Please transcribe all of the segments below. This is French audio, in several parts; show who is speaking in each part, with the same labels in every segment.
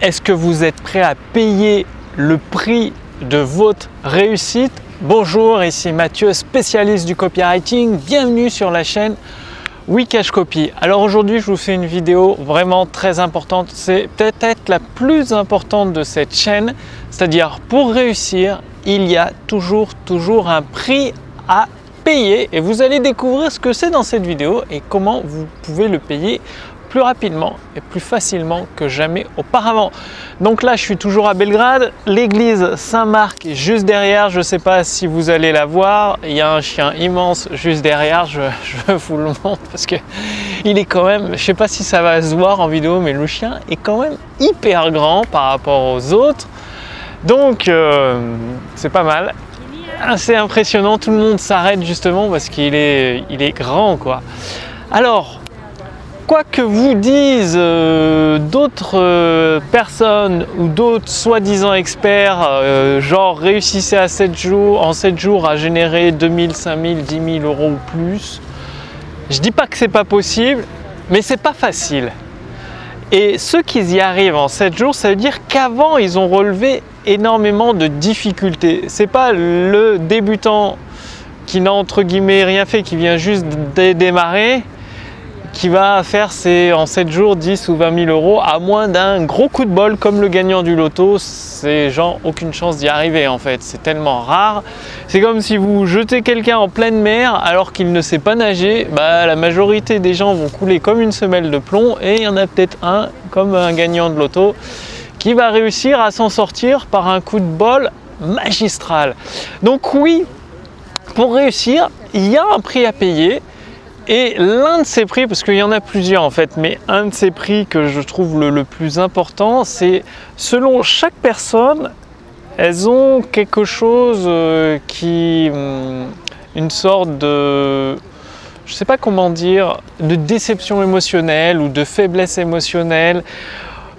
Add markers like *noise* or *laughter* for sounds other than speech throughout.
Speaker 1: Est-ce que vous êtes prêt à payer le prix de votre réussite? Bonjour, ici Mathieu, spécialiste du copywriting. Bienvenue sur la chaîne Wikash Copy. Alors aujourd'hui, je vous fais une vidéo vraiment très importante. C'est peut-être la plus importante de cette chaîne. C'est-à-dire, pour réussir, il y a toujours, toujours un prix à payer. Et vous allez découvrir ce que c'est dans cette vidéo et comment vous pouvez le payer plus rapidement et plus facilement que jamais auparavant. Donc là, je suis toujours à Belgrade. L'église Saint-Marc est juste derrière. Je ne sais pas si vous allez la voir. Il y a un chien immense juste derrière. Je, vous le montre parce que il est quand même, je ne sais pas si ça va se voir en vidéo, mais le chien est quand même hyper grand par rapport aux autres. Donc, euh, c'est pas mal. Assez impressionnant. Tout le monde s'arrête justement parce qu'il est, il est grand, quoi. Alors, quoi que vous disent euh, d'autres euh, personnes ou d'autres soi-disant experts, euh, genre réussissez à 7 jours, en 7 jours à générer 2000, 5000, 10 000 euros ou plus, je dis pas que c'est pas possible, mais c'est pas facile. Et ceux qui y arrivent en 7 jours, ça veut dire qu'avant ils ont relevé énormément de difficultés. C'est pas le débutant qui n'a entre guillemets rien fait, qui vient juste de démarrer qui va faire ses, en 7 jours 10 ou 20 000 euros à moins d'un gros coup de bol comme le gagnant du loto. Ces gens, aucune chance d'y arriver en fait. C'est tellement rare. C'est comme si vous jetez quelqu'un en pleine mer alors qu'il ne sait pas nager. Bah, la majorité des gens vont couler comme une semelle de plomb et il y en a peut-être un, comme un gagnant de loto, qui va réussir à s'en sortir par un coup de bol magistral. Donc oui, pour réussir, il y a un prix à payer. Et l'un de ces prix, parce qu'il y en a plusieurs en fait, mais un de ces prix que je trouve le, plus important, c'est selon chaque personne, elles ont quelque chose euh, qui. Hum, une sorte de. Je ne sais pas comment dire, de déception émotionnelle ou de faiblesse émotionnelle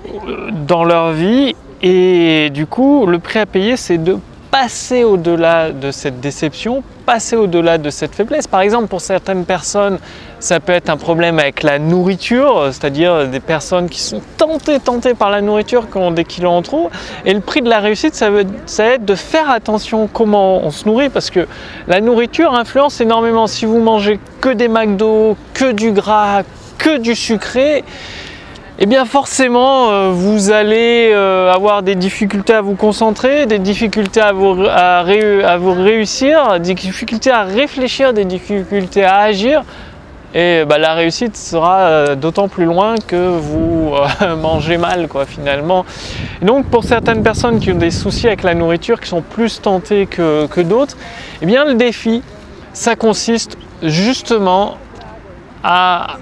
Speaker 1: euh, dans leur vie. Et du coup, le prix à payer, c'est de passer au-delà de cette déception, passer au-delà de cette faiblesse. Par exemple, pour certaines personnes, ça peut être un problème avec la nourriture, c'est-à-dire des personnes qui sont tentées, tentées par la nourriture, qui ont des kilos en trop. Et le prix de la réussite, ça, ça va être de faire attention comment on se nourrit, parce que la nourriture influence énormément. Si vous mangez que des McDo, que du gras, que du sucré, eh bien forcément, euh, vous allez euh, avoir des difficultés à vous concentrer, des difficultés à vous, à, vous réussir, des difficultés à réfléchir, des difficultés à agir. Et bah, la réussite sera euh, d'autant plus loin que vous *laughs* mangez mal, quoi, finalement. donc, pour certaines personnes qui ont des soucis avec la nourriture, qui sont plus tentées que, que d'autres, eh bien, le défi, ça consiste justement à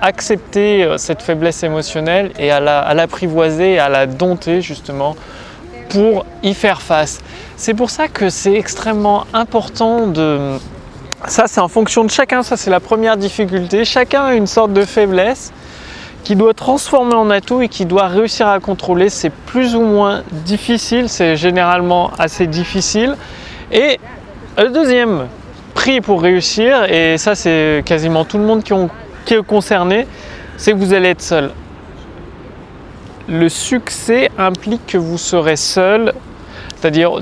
Speaker 1: accepter euh, cette faiblesse émotionnelle et à l'apprivoiser, à, à la dompter justement pour y faire face. C'est pour ça que c'est extrêmement important de... Ça c'est en fonction de chacun, ça c'est la première difficulté. Chacun a une sorte de faiblesse qui doit transformer en atout et qui doit réussir à contrôler. C'est plus ou moins difficile, c'est généralement assez difficile. Et le deuxième prix pour réussir, et ça c'est quasiment tout le monde qui ont est concerné, c'est que vous allez être seul. Le succès implique que vous serez seul, c'est-à-dire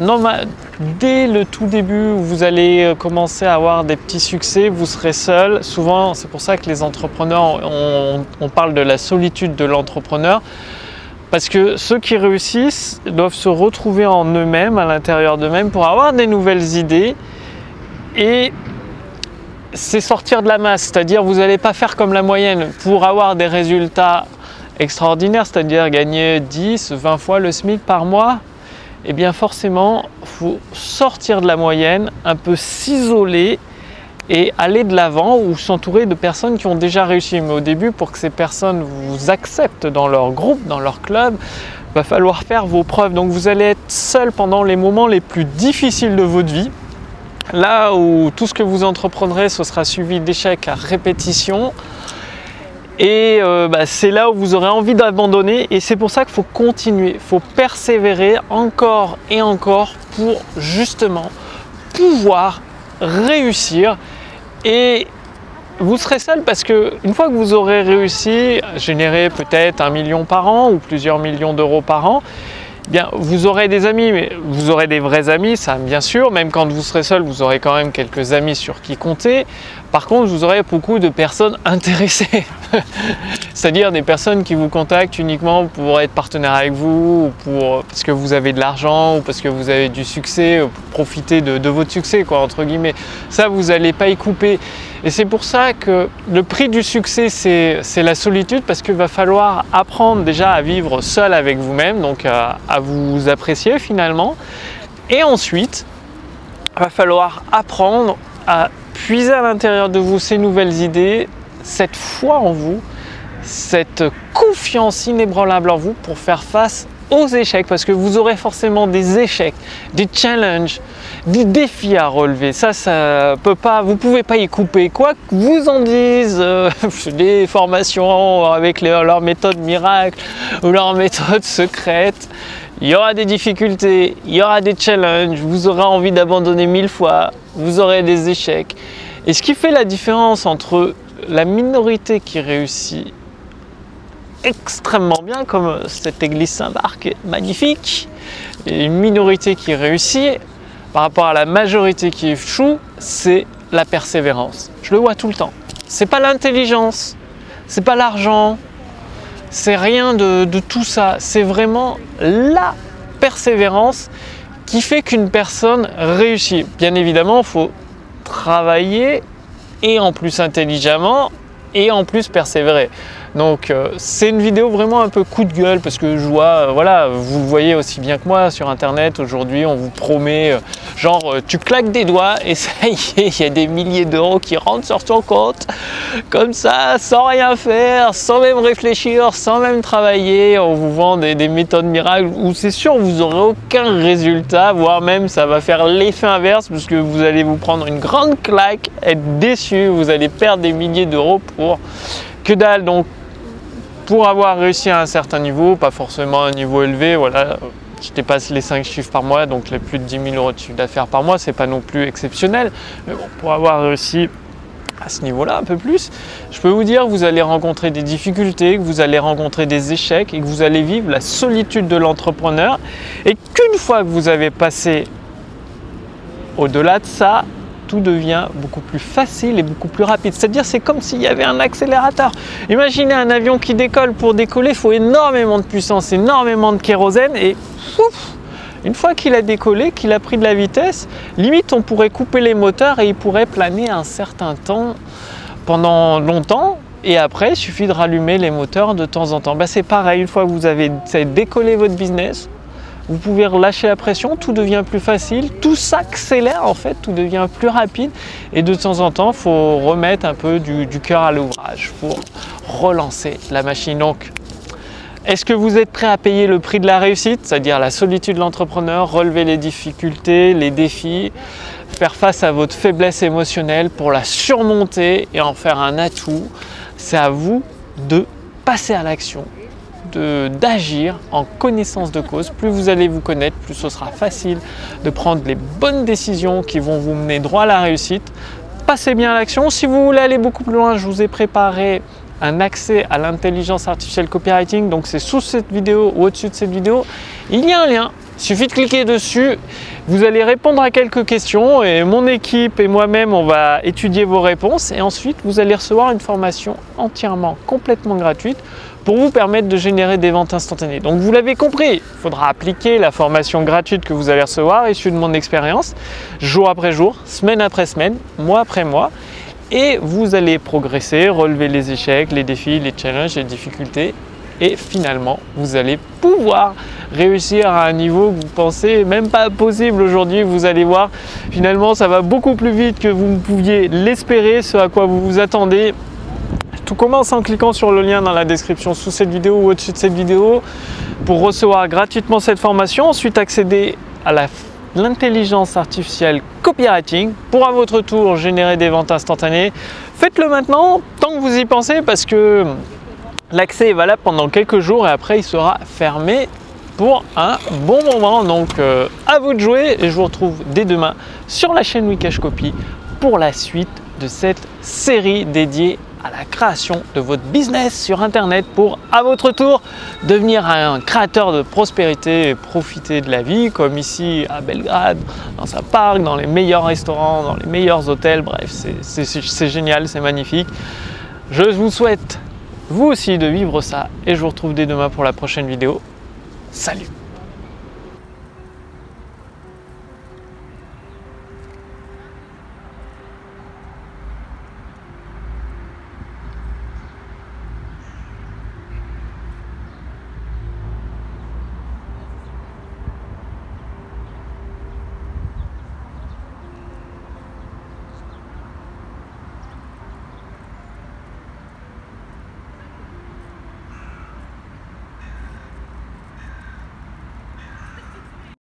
Speaker 1: dès le tout début vous allez euh, commencer à avoir des petits succès, vous serez seul. Souvent, c'est pour ça que les entrepreneurs, on, on parle de la solitude de l'entrepreneur. Parce que ceux qui réussissent doivent se retrouver en eux-mêmes, à l'intérieur d'eux-mêmes, pour avoir des nouvelles idées et c'est sortir de la masse, c'est-à-dire vous n'allez pas faire comme la moyenne pour avoir des résultats extraordinaires, c'est-à-dire gagner 10, 20 fois le SMIC par mois. Eh bien forcément, il faut sortir de la moyenne, un peu s'isoler et aller de l'avant ou s'entourer de personnes qui ont déjà réussi. Mais au début, pour que ces personnes vous acceptent dans leur groupe, dans leur club, il va falloir faire vos preuves. Donc vous allez être seul pendant les moments les plus difficiles de votre vie. Là où tout ce que vous entreprendrez, ce sera suivi d'échecs à répétition. Et euh, bah, c'est là où vous aurez envie d'abandonner. Et c'est pour ça qu'il faut continuer, il faut persévérer encore et encore pour justement pouvoir réussir et vous serez seul parce que une fois que vous aurez réussi à générer peut-être un million par an ou plusieurs millions d'euros par an, bien, vous aurez des amis, mais vous aurez des vrais amis, ça bien sûr. Même quand vous serez seul, vous aurez quand même quelques amis sur qui compter. Par contre, vous aurez beaucoup de personnes *laughs* intéressées, c'est-à-dire des personnes qui vous contactent uniquement pour être partenaire avec vous, ou pour, parce que vous avez de l'argent, ou parce que vous avez du succès, pour profiter de, de votre succès, quoi, entre guillemets. Ça, vous n'allez pas y couper. Et c'est pour ça que le prix du succès, c'est la solitude, parce qu'il va falloir apprendre déjà à vivre seul avec vous-même, donc à, vous apprécier finalement. Et ensuite, il va falloir apprendre à puiser à l'intérieur de vous ces nouvelles idées, cette foi en vous, cette confiance inébranlable en vous pour faire face aux échecs parce que vous aurez forcément des échecs, des challenges, des défis à relever. Ça, ça peut pas, vous pouvez pas y couper. Quoi que vous en disent euh, *laughs* des formations avec leur méthode miracle ou leur méthode secrète, il y aura des difficultés, il y aura des challenges, vous aurez envie d'abandonner mille fois, vous aurez des échecs. Et ce qui fait la différence entre la minorité qui réussit extrêmement bien, comme cette église Saint-Marc magnifique, et une minorité qui réussit par rapport à la majorité qui échoue, c'est la persévérance. Je le vois tout le temps. C'est pas l'intelligence, c'est pas l'argent, c'est rien de, de, tout ça. C'est vraiment la persévérance qui fait qu'une personne réussit. Bien évidemment, il faut travailler et en plus intelligemment et en plus persévérer. Donc euh, c'est une vidéo vraiment un peu coup de gueule parce que je vois, euh, voilà, vous le voyez aussi bien que moi sur internet aujourd'hui, on vous promet euh, genre tu claques des doigts et *laughs* ça y est, il y a des milliers d'euros qui rentrent sur ton compte comme ça, sans rien faire, sans même réfléchir, sans même travailler. On vous vend des, des méthodes miracles où c'est sûr vous n'aurez aucun résultat, voire même ça va faire l'effet inverse parce que vous allez vous prendre une grande claque, être déçu, vous allez perdre des milliers d'euros pour que dalle. Donc pour avoir réussi à un certain niveau, pas forcément un niveau élevé, voilà, je dépasse les 5 chiffres par mois, donc les plus de 10 000 euros de chiffre d'affaires par mois, c'est pas non plus exceptionnel. Mais bon, pour avoir réussi à ce niveau-là un peu plus, je peux vous dire que vous allez rencontrer des difficultés, que vous allez rencontrer des échecs et que vous allez vivre la solitude de l'entrepreneur et qu'une fois que vous avez passé au-delà de ça, tout devient beaucoup plus facile et beaucoup plus rapide. C'est-à-dire c'est comme s'il y avait un accélérateur. Imaginez un avion qui décolle. Pour décoller, il faut énormément de puissance, énormément de kérosène et une fois qu'il a décollé, qu'il a pris de la vitesse, limite on pourrait couper les moteurs et il pourrait planer un certain temps pendant longtemps et après, il suffit de rallumer les moteurs de temps en temps. Ben, c'est pareil, une fois que vous avez décollé votre business, vous pouvez relâcher la pression, tout devient plus facile, tout s'accélère en fait, tout devient plus rapide. Et de temps en temps, il faut remettre un peu du, du cœur à l'ouvrage pour relancer la machine. Donc, est-ce que vous êtes prêt à payer le prix de la réussite, c'est-à-dire la solitude de l'entrepreneur, relever les difficultés, les défis, faire face à votre faiblesse émotionnelle pour la surmonter et en faire un atout? C'est à vous de passer à l'action d'agir en connaissance de cause. Plus vous allez vous connaître, plus ce sera facile de prendre les bonnes décisions qui vont vous mener droit à la réussite. Passez bien à l'action. Si vous voulez aller beaucoup plus loin, je vous ai préparé un accès à l'intelligence artificielle copywriting. Donc c'est sous cette vidéo ou au-dessus de cette vidéo. Il y a un lien. Il suffit de cliquer dessus. Vous allez répondre à quelques questions et mon équipe et moi-même, on va étudier vos réponses. Et ensuite, vous allez recevoir une formation entièrement, complètement gratuite pour vous permettre de générer des ventes instantanées. Donc vous l'avez compris, il faudra appliquer la formation gratuite que vous allez recevoir, issue de mon expérience, jour après jour, semaine après semaine, mois après mois, et vous allez progresser, relever les échecs, les défis, les challenges, les difficultés, et finalement vous allez pouvoir réussir à un niveau que vous pensez même pas possible aujourd'hui. Vous allez voir, finalement ça va beaucoup plus vite que vous ne pouviez l'espérer, ce à quoi vous vous attendez. Tout commence en cliquant sur le lien dans la description sous cette vidéo ou au-dessus de cette vidéo pour recevoir gratuitement cette formation. Ensuite, accéder à l'intelligence artificielle copywriting pour à votre tour générer des ventes instantanées. Faites-le maintenant tant que vous y pensez parce que l'accès est valable pendant quelques jours et après il sera fermé pour un bon moment. Donc euh, à vous de jouer et je vous retrouve dès demain sur la chaîne Wikash Copy pour la suite de cette série dédiée à la création de votre business sur Internet pour, à votre tour, devenir un créateur de prospérité et profiter de la vie, comme ici à Belgrade, dans sa parc, dans les meilleurs restaurants, dans les meilleurs hôtels. Bref, c'est génial, c'est magnifique. Je vous souhaite, vous aussi, de vivre ça et je vous retrouve dès demain pour la prochaine vidéo. Salut